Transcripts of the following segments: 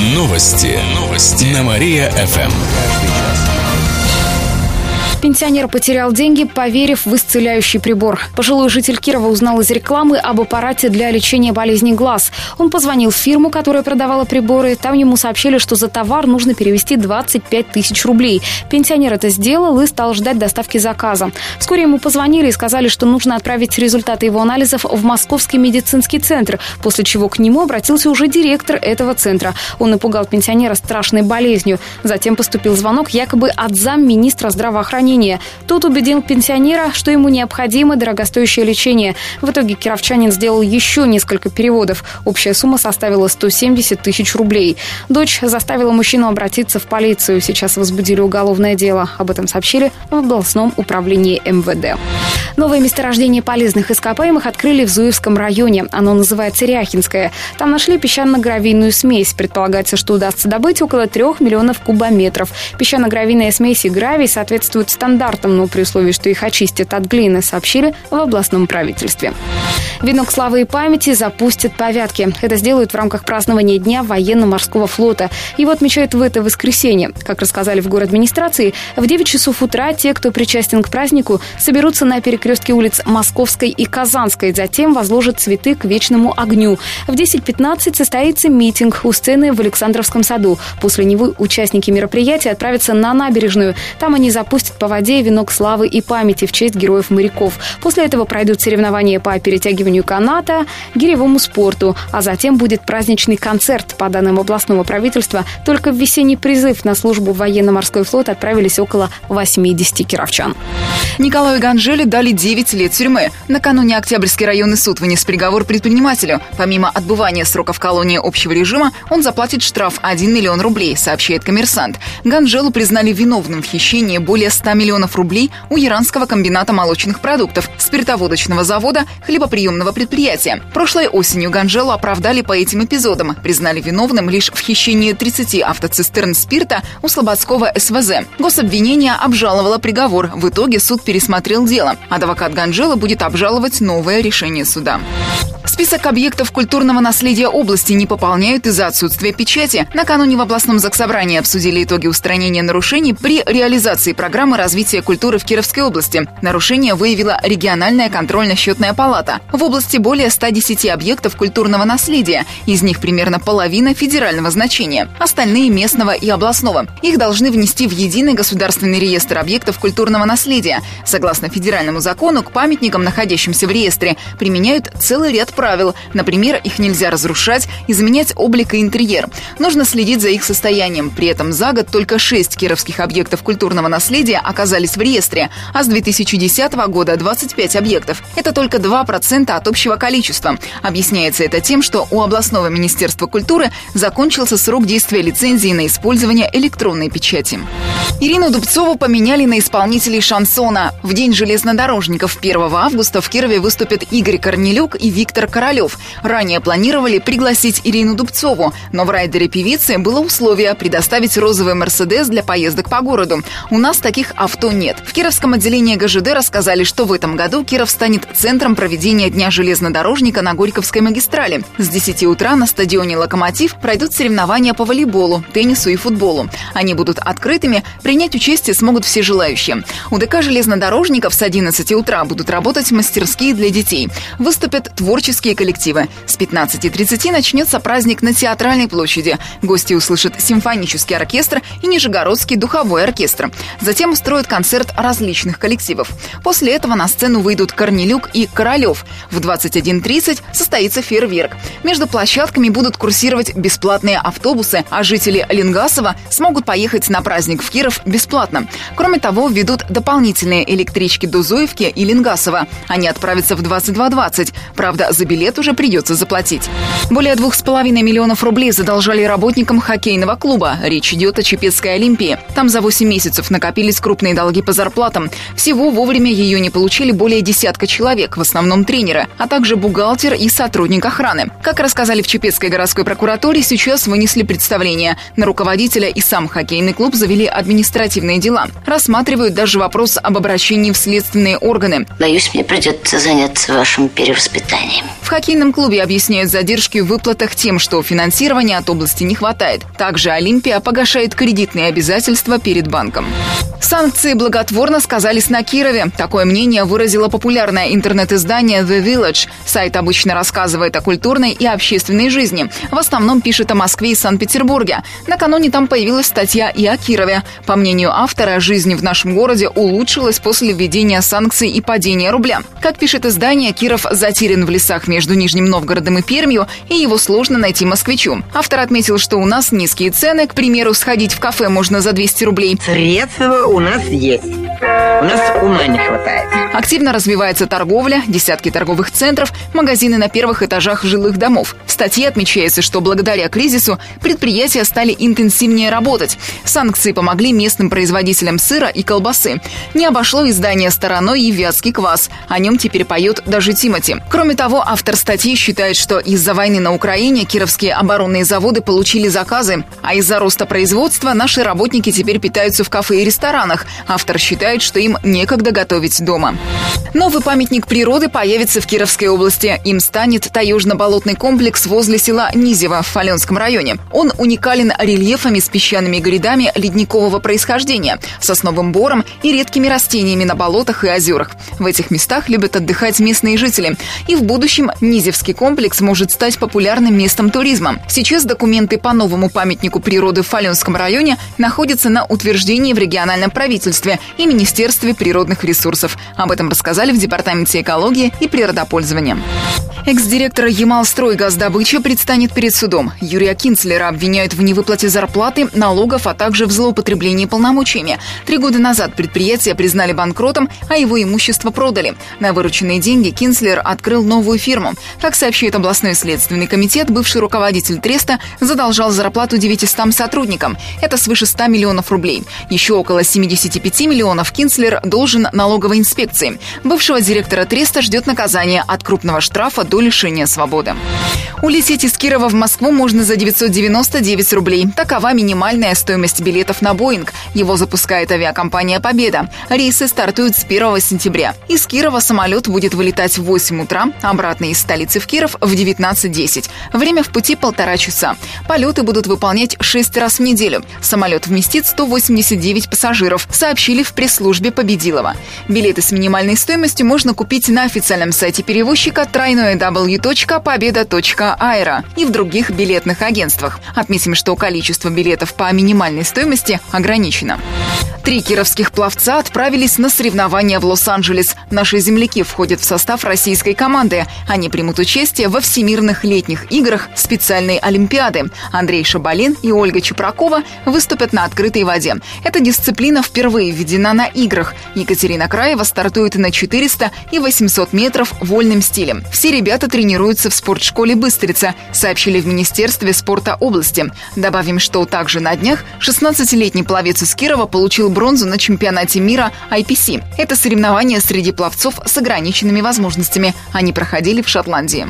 Новости. Новости. На Мария-ФМ. Пенсионер потерял деньги, поверив в исцеляющий прибор. Пожилой житель Кирова узнал из рекламы об аппарате для лечения болезней глаз. Он позвонил в фирму, которая продавала приборы. Там ему сообщили, что за товар нужно перевести 25 тысяч рублей. Пенсионер это сделал и стал ждать доставки заказа. Вскоре ему позвонили и сказали, что нужно отправить результаты его анализов в Московский медицинский центр, после чего к нему обратился уже директор этого центра. Он напугал пенсионера страшной болезнью. Затем поступил звонок якобы от замминистра здравоохранения здравоохранения. Тот убедил пенсионера, что ему необходимо дорогостоящее лечение. В итоге кировчанин сделал еще несколько переводов. Общая сумма составила 170 тысяч рублей. Дочь заставила мужчину обратиться в полицию. Сейчас возбудили уголовное дело. Об этом сообщили в областном управлении МВД. Новое месторождение полезных ископаемых открыли в Зуевском районе. Оно называется Ряхинское. Там нашли песчано-гравийную смесь. Предполагается, что удастся добыть около трех миллионов кубометров. Песчано-гравийная смесь и гравий соответствуют стандартам, но при условии, что их очистят от глины, сообщили в областном правительстве. Венок славы и памяти запустят по Вятке. Это сделают в рамках празднования Дня военно-морского флота. Его отмечают в это воскресенье. Как рассказали в город администрации, в 9 часов утра те, кто причастен к празднику, соберутся на перекрестке улиц Московской и Казанской. Затем возложат цветы к вечному огню. В 10.15 состоится митинг у сцены в Александровском саду. После него участники мероприятия отправятся на набережную. Там они запустят по воде венок славы и памяти в честь героев-моряков. После этого пройдут соревнования по перетягиванию каната, гиревому спорту, а затем будет праздничный концерт. По данным областного правительства, только в весенний призыв на службу в военно-морской флот отправились около 80 кировчан. Николаю Ганжеле дали 9 лет тюрьмы. Накануне Октябрьский районный суд вынес приговор предпринимателю. Помимо отбывания срока в колонии общего режима, он заплатит штраф 1 миллион рублей, сообщает коммерсант. Ганжелу признали виновным в хищении более 100 миллионов рублей у иранского комбината молочных продуктов, спиртоводочного завода, хлебоприемного предприятия. Прошлой осенью Ганжелу оправдали по этим эпизодам. Признали виновным лишь в хищении 30 автоцистерн спирта у Слободского СВЗ. Гособвинение обжаловало приговор. В итоге суд пересмотрел дело. Адвокат Ганжела будет обжаловать новое решение суда. Список объектов культурного наследия области не пополняют из-за отсутствия печати. Накануне в областном заксобрании обсудили итоги устранения нарушений при реализации программы развития культуры в Кировской области. Нарушение выявила региональная контрольно-счетная палата. В области более 110 объектов культурного наследия. Из них примерно половина федерального значения. Остальные местного и областного. Их должны внести в единый государственный реестр объектов культурного наследия. Согласно федеральному закону, к памятникам, находящимся в реестре, применяют целый ряд правил. Например, их нельзя разрушать, изменять облик и интерьер. Нужно следить за их состоянием. При этом за год только шесть кировских объектов культурного наследия оказались в реестре, а с 2010 года 25 объектов. Это только 2% от общего количества. Объясняется это тем, что у областного министерства культуры закончился срок действия лицензии на использование электронной печати. Ирину Дубцову поменяли на исполнителей шансона. В день железнодорожников 1 августа в Кирове выступят Игорь Корнелюк и Виктор Королев. Ранее планировали пригласить Ирину Дубцову, но в райдере певицы было условие предоставить розовый «Мерседес» для поездок по городу. У нас таких авто нет. В Кировском отделении ГЖД рассказали, что в этом году Киров станет центром проведения Дня железнодорожника на Горьковской магистрали. С 10 утра на стадионе «Локомотив» пройдут соревнования по волейболу, теннису и футболу. Они будут открытыми, принять участие смогут все желающие. У ДК железнодорожников с 11 утра будут работать мастерские для детей. Выступят творческие коллективы. С 15.30 начнется праздник на Театральной площади. Гости услышат симфонический оркестр и Нижегородский духовой оркестр. Затем устроят концерт различных коллективов. После этого на сцену выйдут Корнелюк и Королев. В 21.30 состоится фейерверк. Между площадками будут курсировать бесплатные автобусы, а жители Ленгасова смогут поехать на праздник в Киров бесплатно. Кроме того, введут дополнительные электрички до Зуевки и Ленгасова. Они отправятся в 22.20. Правда, за билет уже придется заплатить. Более двух с половиной миллионов рублей задолжали работникам хоккейного клуба. Речь идет о Чепецкой Олимпии. Там за 8 месяцев накопились крупные долги по зарплатам. Всего вовремя ее не получили более десятка человек, в основном тренеры, а также бухгалтер и сотрудник охраны. Как рассказали в Чепецкой городской прокуратуре, сейчас вынесли представление. На руководителя и сам хоккейный клуб завели административные дела. Рассматривают даже вопрос об обращении в следственные органы. Боюсь, мне придется заняться вашим перевоспитанием. В хоккейном клубе объясняют задержки в выплатах тем, что финансирования от области не хватает. Также Олимпия погашает кредитные обязательства перед банком. Санкции благотворно сказались на Кирове. Такое мнение выразило популярное интернет-издание The Village. Сайт обычно рассказывает о культурной и общественной жизни. В основном пишет о Москве и Санкт-Петербурге. Накануне там появилась статья и о Кирове. По мнению автора, жизнь в нашем городе улучшилась после введения санкций и падения рубля. Как пишет издание, Киров затерян в лесах между Нижним Новгородом и Пермью, и его сложно найти москвичу. Автор отметил, что у нас низкие цены. К примеру, сходить в кафе можно за 200 рублей. Средства у нас есть. У нас ума не хватает. Активно развивается торговля, десятки торговых центров, магазины на первых этажах жилых домов. В статье отмечается, что благодаря кризису предприятия стали интенсивнее работать. Санкции помогли местным производителям сыра и колбасы. Не обошло издание стороной и вятский квас. О нем теперь поет даже Тимати. Кроме того, автор статьи считает, что из-за войны на Украине кировские оборонные заводы получили заказы, а из-за роста производства наши работники теперь питаются в кафе и ресторанах. Автор считает, что им некогда готовить дома. Новый памятник природы появится в Кировской области. Им станет таежно-болотный комплекс возле села Низево в Фаленском районе. Он уникален рельефами с песчаными грядами ледникового происхождения, сосновым бором и редкими растениями на болотах и озерах. В этих местах любят отдыхать местные жители. И в будущем Низевский комплекс может стать популярным местом туризма. Сейчас документы по новому памятнику природы в Фаленском районе находятся на утверждении в региональном правительстве и Министерстве природных ресурсов. Об этом рассказали в Департаменте экологии и природопользования. Экс-директора Ямалстройгаздобыча предстанет перед судом. Юрия Кинцлера обвиняют в невыплате зарплаты, налогов, а также в злоупотреблении полномочиями. Три года назад предприятие признали банкротом, а его имущество продали. На вырученные деньги Кинцлер открыл новую фирму. Как сообщает областной следственный комитет, бывший руководитель Треста задолжал зарплату 900 сотрудникам. Это свыше 100 миллионов рублей. Еще около 75 миллионов Кинцлер должен налоговой инспекции. Бывшего директора Треста ждет наказание от крупного штрафа до лишения свободы. Улететь из Кирова в Москву можно за 999 рублей. Такова минимальная стоимость билетов на Боинг. Его запускает авиакомпания «Победа». Рейсы стартуют с 1 сентября. Из Кирова самолет будет вылетать в 8 утра, обратно из столицы в Киров в 19.10. Время в пути полтора часа. Полеты будут выполнять 6 раз в неделю. Самолет вместит 189 пассажиров, сообщили в пресс-службе Победилова. Билеты с минимальной стоимостью можно купить на официальном сайте перевозчика www.победа.aero и в других билетных агентствах. Отметим, что количество билетов по минимальной стоимости ограничено. Три кировских пловца отправились на соревнования в Лос-Анджелес. Наши земляки входят в состав российской команды. Они примут участие во Всемирных летних играх специальной Олимпиады. Андрей Шабалин и Ольга Чепракова выступят на открытой воде. Эта дисциплина впервые введена на играх. Екатерина Краева стартует на 400 и 800 метров вольным стилем. Все ребята тренируются в спортшколе «Быстрица», сообщили в Министерстве спорта области. Добавим, что также на днях 16-летний пловец из Кирова получил бронзу на чемпионате мира IPC. Это соревнования среди пловцов с ограниченными возможностями. Они проходили в Шотландии.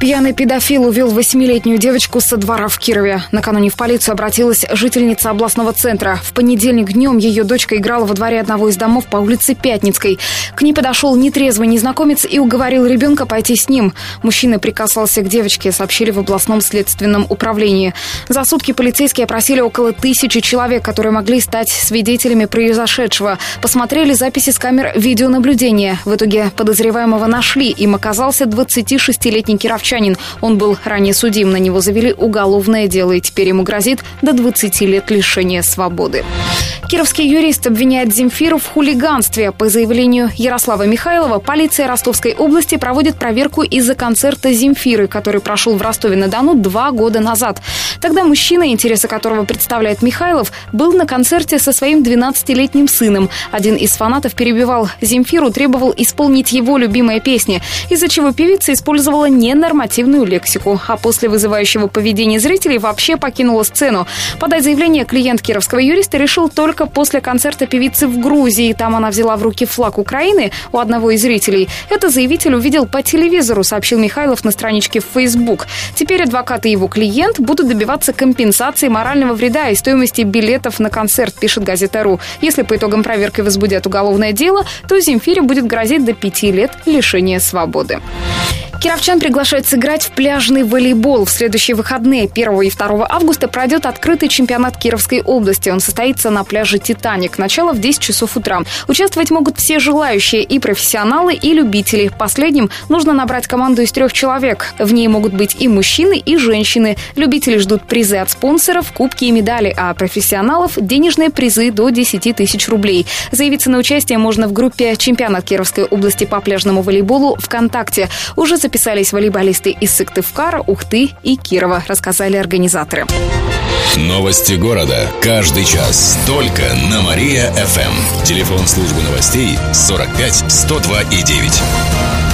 Пьяный педофил увел восьмилетнюю девочку со двора в Кирове. Накануне в полицию обратилась жительница областного центра. В понедельник днем ее дочка играла во дворе одного из домов по улице Пятницкой. К ней подошел нетрезвый незнакомец и уговорил ребенка пойти с ним. Мужчина прикасался к девочке, сообщили в областном следственном управлении. За сутки полицейские опросили около тысячи человек, которые могли стать свидетелями произошедшего. Посмотрели записи с камер видеонаблюдения. В итоге подозреваемого нашли. Им оказался 26-летний кировчанин. Он был ранее судим. На него завели уголовное дело, и теперь ему грозит до 20 лет лишения свободы. Кировский юрист обвиняет Земфиру в хулиганстве. По заявлению Ярослава Михайлова, полиция Ростовской области проводит проверку из-за концерта Земфиры, который прошел в Ростове-на-Дону два года назад. Тогда мужчина, интересы которого представляет Михайлов, был на концерте со своим 12-летним сыном. Один из фанатов перебивал Земфиру, требовал исполнить его любимые песни, из-за чего певица использовала ненормативную лексику, а после вызывающего поведения зрителей вообще покинула сцену. Подать заявление клиент кировского юриста решил только после концерта певицы в Грузии. Там она взяла в руки флаг Украины у одного из зрителей. Это заявитель увидел по телевизору, сообщил Михайлов на страничке в Facebook. Теперь адвокат и его клиент будут добиваться компенсации морального вреда и стоимости билетов на концерт, пишет газета РУ. Если по итогам проверки возбудят уголовное дело, то Земфире будет грозить до пяти лет лишения свободы. Кировчан приглашают сыграть в пляжный волейбол. В следующие выходные 1 и 2 августа пройдет открытый чемпионат Кировской области. Он состоится на пляже «Титаник». Начало в 10 часов утра. Участвовать могут все желающие, и профессионалы, и любители. Последним нужно набрать команду из трех человек. В ней могут быть и мужчины, и женщины. Любители ждут призы от спонсоров, кубки и медали, а профессионалов – денежные призы до 10 тысяч рублей. Заявиться на участие можно в группе «Чемпионат Кировской области по пляжному волейболу» ВКонтакте. Уже записались волейболисты из Сыктывкара, Ухты и Кирова, рассказали организаторы. Новости города. Каждый час. Только на Мария-ФМ. Телефон службы новостей 45 102 и 9.